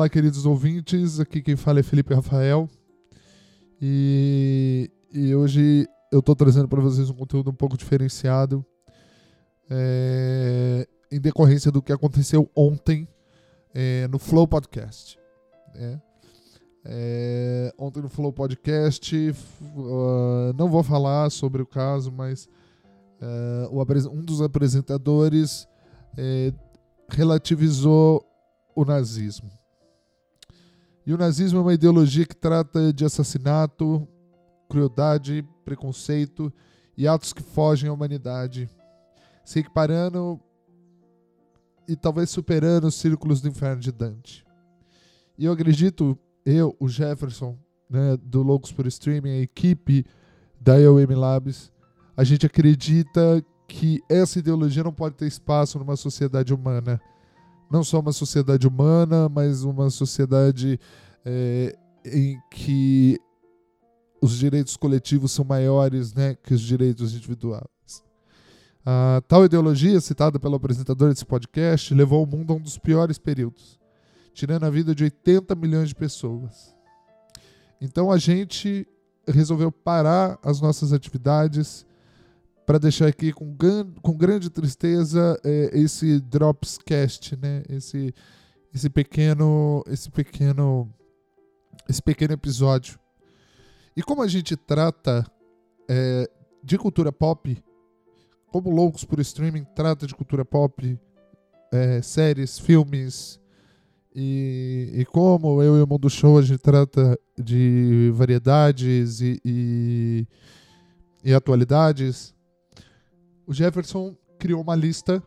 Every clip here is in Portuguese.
Olá, queridos ouvintes. Aqui quem fala é Felipe Rafael. E, e hoje eu estou trazendo para vocês um conteúdo um pouco diferenciado é, em decorrência do que aconteceu ontem é, no Flow Podcast. Né? É, ontem no Flow Podcast, uh, não vou falar sobre o caso, mas uh, um dos apresentadores é, relativizou o nazismo. E o nazismo é uma ideologia que trata de assassinato, crueldade, preconceito e atos que fogem à humanidade, se equiparando e talvez superando os círculos do inferno de Dante. E eu acredito, eu, o Jefferson, né, do Loucos por Streaming, a equipe da EOM Labs, a gente acredita que essa ideologia não pode ter espaço numa sociedade humana não só uma sociedade humana, mas uma sociedade é, em que os direitos coletivos são maiores né, que os direitos individuais. A tal ideologia, citada pelo apresentador desse podcast, levou o mundo a um dos piores períodos, tirando a vida de 80 milhões de pessoas. Então a gente resolveu parar as nossas atividades para deixar aqui com, com grande tristeza é, esse Dropscast, né? Esse, esse pequeno, esse pequeno, esse pequeno episódio. E como a gente trata é, de cultura pop, como Loucos por Streaming trata de cultura pop, é, séries, filmes, e, e, como eu e o Mundo Show a gente trata de variedades e, e, e atualidades, o Jefferson criou uma lista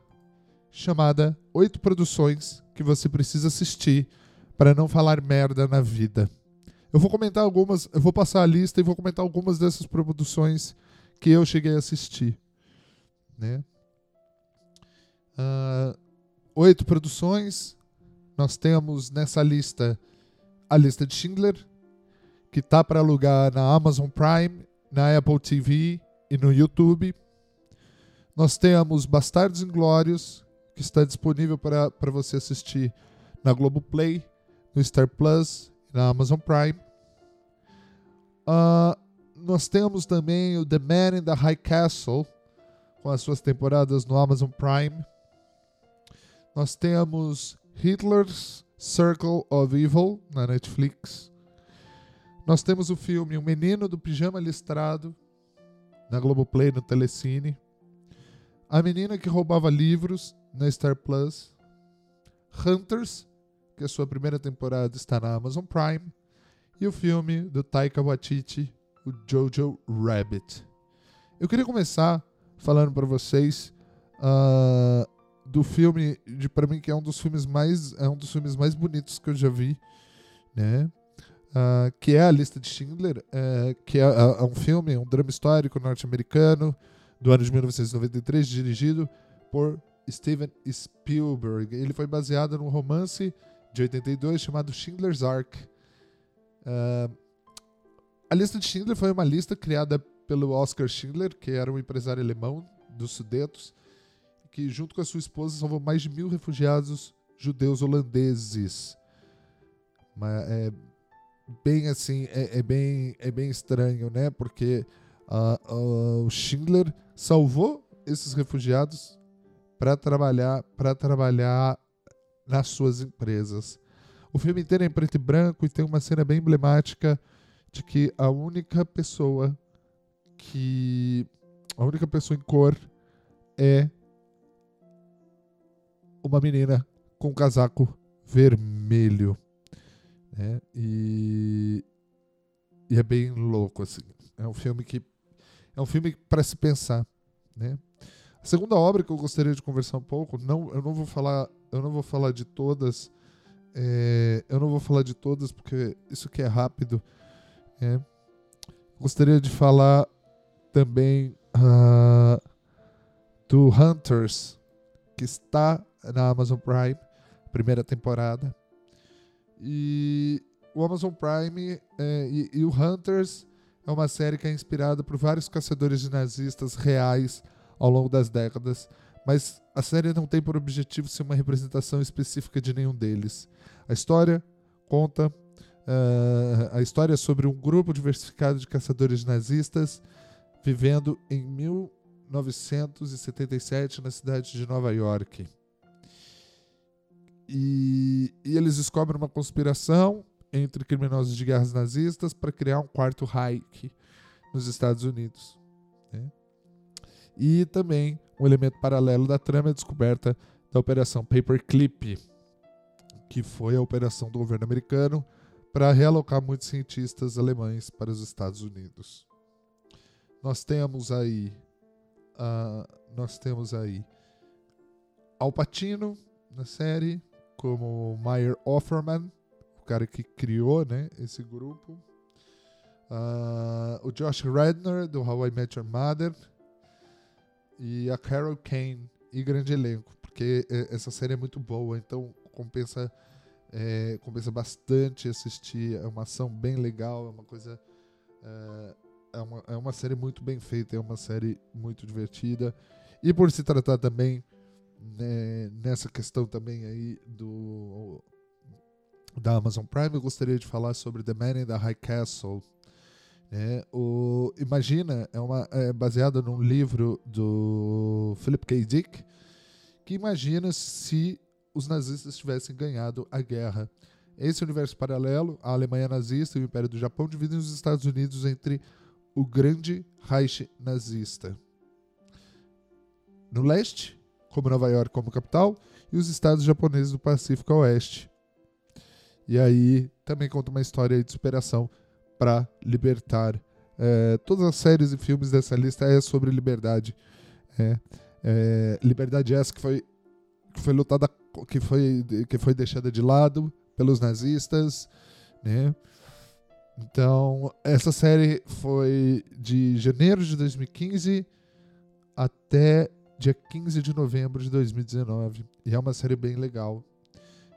chamada Oito Produções que você precisa assistir para não falar merda na vida. Eu vou comentar algumas, eu vou passar a lista e vou comentar algumas dessas produções que eu cheguei a assistir. Né? Uh, oito produções. Nós temos nessa lista a lista de Schindler, que tá para alugar na Amazon Prime, na Apple TV e no YouTube. Nós temos Bastardos Inglórios, que está disponível para, para você assistir na Globoplay, no Star Plus na Amazon Prime. Uh, nós temos também o The Man in the High Castle, com as suas temporadas no Amazon Prime. Nós temos Hitler's Circle of Evil, na Netflix. Nós temos o filme O Menino do Pijama Listrado, na Globoplay, no Telecine. A Menina que Roubava Livros na Star Plus. Hunters, que a sua primeira temporada está na Amazon Prime. E o filme do Taika Waititi, o Jojo Rabbit. Eu queria começar falando para vocês uh, do filme, de para mim que é um dos filmes mais é um dos filmes mais bonitos que eu já vi, né? Uh, que é a lista de Schindler, uh, que é, é, um filme, um drama histórico norte-americano do ano de 1993, dirigido por Steven Spielberg. Ele foi baseado num romance de 82 chamado Schindler's Ark. Uh, a lista de Schindler foi uma lista criada pelo Oscar Schindler, que era um empresário alemão dos Sudetos, que junto com a sua esposa salvou mais de mil refugiados judeus holandeses. Mas é bem assim, é, é bem, é bem estranho, né? Porque uh, uh, o Schindler salvou esses refugiados para trabalhar para trabalhar nas suas empresas. O filme inteiro é em preto e branco e tem uma cena bem emblemática de que a única pessoa que a única pessoa em cor é uma menina com um casaco vermelho, né? E, e é bem louco assim. É um filme que é um filme para se pensar, né? A segunda obra que eu gostaria de conversar um pouco, não, eu não vou falar, eu não vou falar de todas, é, eu não vou falar de todas porque isso aqui é rápido. É. Gostaria de falar também uh, do Hunters, que está na Amazon Prime, primeira temporada. E o Amazon Prime é, e, e o Hunters é uma série que é inspirada por vários caçadores de nazistas reais ao longo das décadas, mas a série não tem por objetivo ser uma representação específica de nenhum deles. A história conta uh, a história sobre um grupo diversificado de caçadores nazistas vivendo em 1977 na cidade de Nova York. E, e eles descobrem uma conspiração entre criminosos de guerras nazistas para criar um quarto Reich nos Estados Unidos. Né? E também um elemento paralelo da trama é a descoberta da Operação Paperclip, que foi a operação do governo americano para realocar muitos cientistas alemães para os Estados Unidos. Nós temos aí, uh, nós temos aí Al Pacino na série como Meyer Offerman, o cara que criou, né, esse grupo. Uh, o Josh Redner do How I Met Your Mother e a Carol Kane e grande elenco, porque essa série é muito boa, então compensa é, compensa bastante assistir. É uma ação bem legal, é uma coisa. É, é, uma, é uma série muito bem feita, é uma série muito divertida. E por se tratar também né, nessa questão também aí do da Amazon Prime, eu gostaria de falar sobre The Man in the High Castle. É, o, imagina, é, uma, é baseado num livro do Philip K. Dick, que imagina se os nazistas tivessem ganhado a guerra. Esse universo paralelo, a Alemanha nazista e o Império do Japão dividem os Estados Unidos entre o grande Reich nazista. No leste, como Nova York como capital, e os estados japoneses do Pacífico a oeste. E aí também conta uma história de superação para libertar. É, todas as séries e filmes dessa lista é sobre liberdade. É, é, liberdade essa que foi, que foi lutada que foi, que foi deixada de lado pelos nazistas, né? Então, essa série foi de janeiro de 2015 até dia 15 de novembro de 2019. E é uma série bem legal.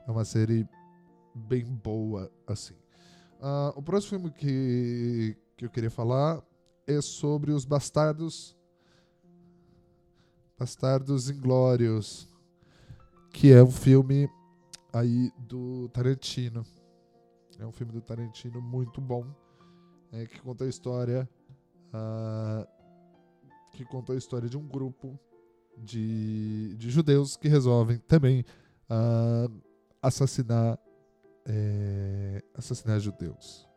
É uma série bem boa, assim. Uh, o próximo filme que, que eu queria falar é sobre os Bastardos. Bastardos Inglórios que é um filme aí do Tarantino. É um filme do Tarantino muito bom, é, que conta a história uh, que conta a história de um grupo de, de judeus que resolvem também uh, assassinar é, assassinar judeus.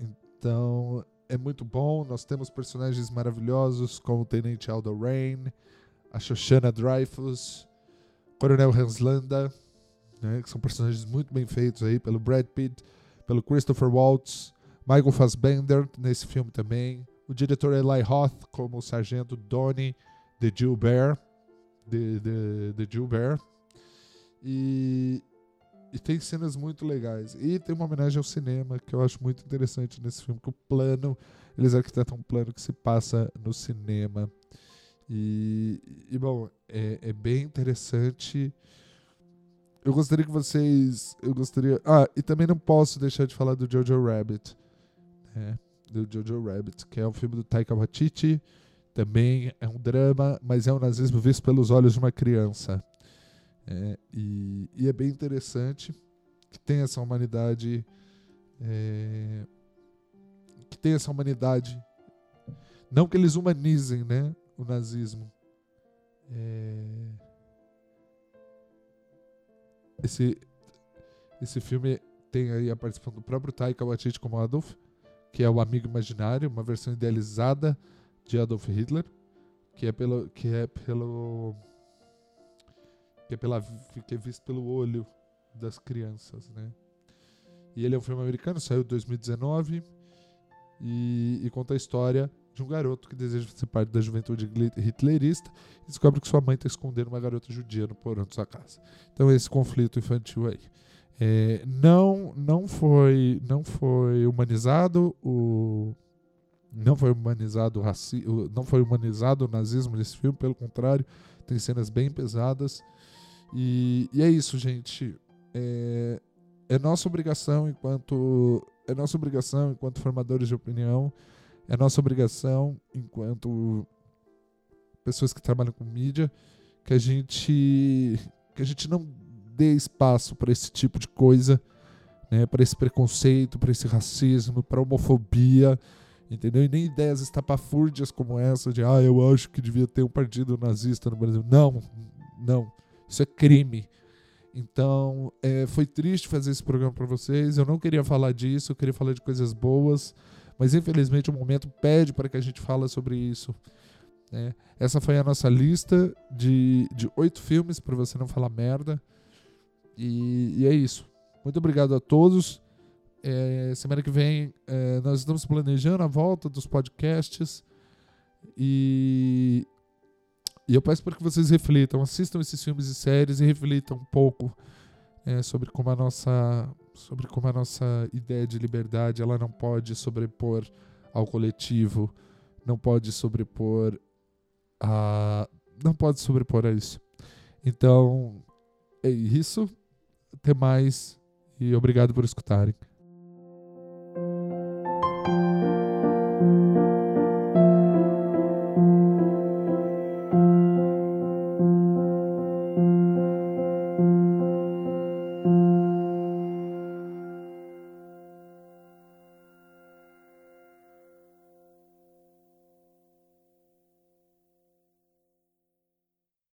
Então é muito bom. Nós temos personagens maravilhosos como o Tenente Aldo Rain, a Shoshana Dreyfus, Coronel Hans Landa, né, que são personagens muito bem feitos aí pelo Brad Pitt, pelo Christopher Waltz, Michael Fassbender nesse filme também, o diretor Eli Roth como o sargento Donnie de Gilbert, de, de, de Gilbert, e, e tem cenas muito legais. E tem uma homenagem ao cinema que eu acho muito interessante nesse filme, que o plano, eles arquitetam um plano que se passa no cinema. E, e bom, é, é, bem interessante. Eu gostaria que vocês. Eu gostaria. Ah, e também não posso deixar de falar do Jojo Rabbit. Né? Do Jojo Rabbit, que é um filme do Taika Waititi. Também é um drama, mas é um nazismo visto pelos olhos de uma criança. É, e, e, é bem interessante que tem essa humanidade. É, que tem essa humanidade. Não que eles humanizem, né? o nazismo. É... Esse, esse filme tem aí a participação do próprio Taika Waititi como Adolf, que é o amigo imaginário, uma versão idealizada de Adolf Hitler, que é pelo que é pelo que é pela que é visto pelo olho das crianças, né? E ele é um filme americano, saiu em 2019 e, e conta a história de um garoto que deseja fazer parte da juventude hitlerista e descobre que sua mãe está escondendo uma garota judia no porão de sua casa. Então esse conflito infantil aí. É, não, não foi, não foi humanizado o não foi humanizado o não foi humanizado o nazismo nesse filme, pelo contrário, tem cenas bem pesadas. E, e é isso, gente. É, é nossa obrigação enquanto é nossa obrigação enquanto formadores de opinião é nossa obrigação, enquanto pessoas que trabalham com mídia, que a gente que a gente não dê espaço para esse tipo de coisa né, para esse preconceito, para esse racismo, para homofobia, entendeu? E nem ideias estapafúrdias como essa de, ah, eu acho que devia ter um partido nazista no Brasil. Não, não, isso é crime. Então, é, foi triste fazer esse programa para vocês. Eu não queria falar disso, eu queria falar de coisas boas, mas infelizmente o momento pede para que a gente fale sobre isso. Né? Essa foi a nossa lista de, oito filmes para você não falar merda. E, e, é isso. Muito obrigado a todos. É, semana que vem é, nós estamos planejando a volta dos podcasts. E, e eu peço para que vocês reflitam, assistam esses filmes e séries e reflitam um pouco é, sobre como a nossa sobre como a nossa ideia de liberdade ela não pode sobrepor ao coletivo, não pode sobrepor a não pode sobrepor a isso. Então é isso. Até mais e obrigado por escutarem.